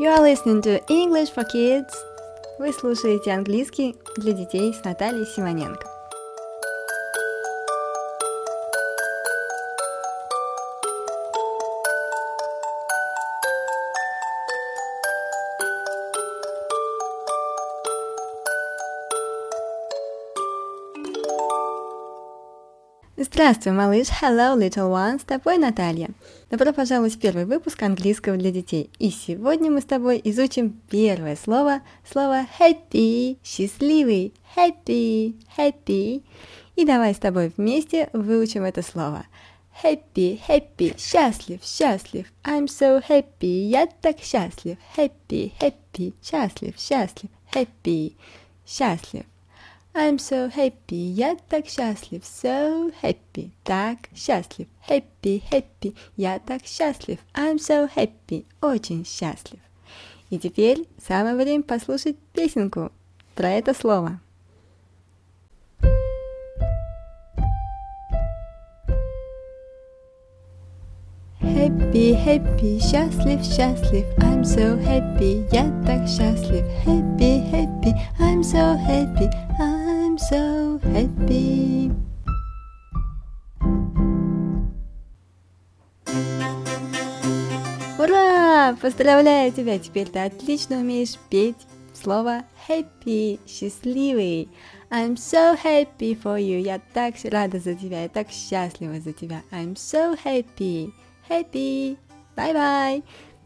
You are listening to English for Kids. Вы слушаете английский для детей с Натальей Симоненко. Здравствуй, малыш! Hello, little one! С тобой Наталья! Добро пожаловать в первый выпуск английского для детей. И сегодня мы с тобой изучим первое слово, слово happy, счастливый, happy, happy. И давай с тобой вместе выучим это слово. Happy, happy, счастлив, счастлив. I'm so happy, я так счастлив. Happy, happy, счастлив, счастлив. Happy, счастлив. I'm so happy, я так счастлив, so happy, так счастлив, happy, happy, я так счастлив, I'm so happy, очень счастлив. И теперь самое время послушать песенку про это слово. Happy, happy, счастлив, счастлив, I'm so happy, я так счастлив, happy, happy, I'm so happy, Ура! Поздравляю тебя! Теперь ты отлично умеешь петь слово happy, счастливый. I'm so happy for you. Я так рада за тебя, я так счастлива за тебя. I'm so happy, happy. Bye-bye.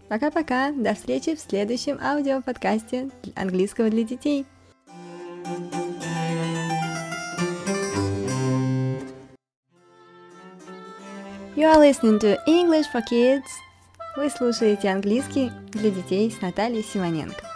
Пока-пока. До встречи в следующем аудиоподкасте английского для детей. You are listening to English for Kids. Вы слушаете английский для детей с Натальей Симоненко.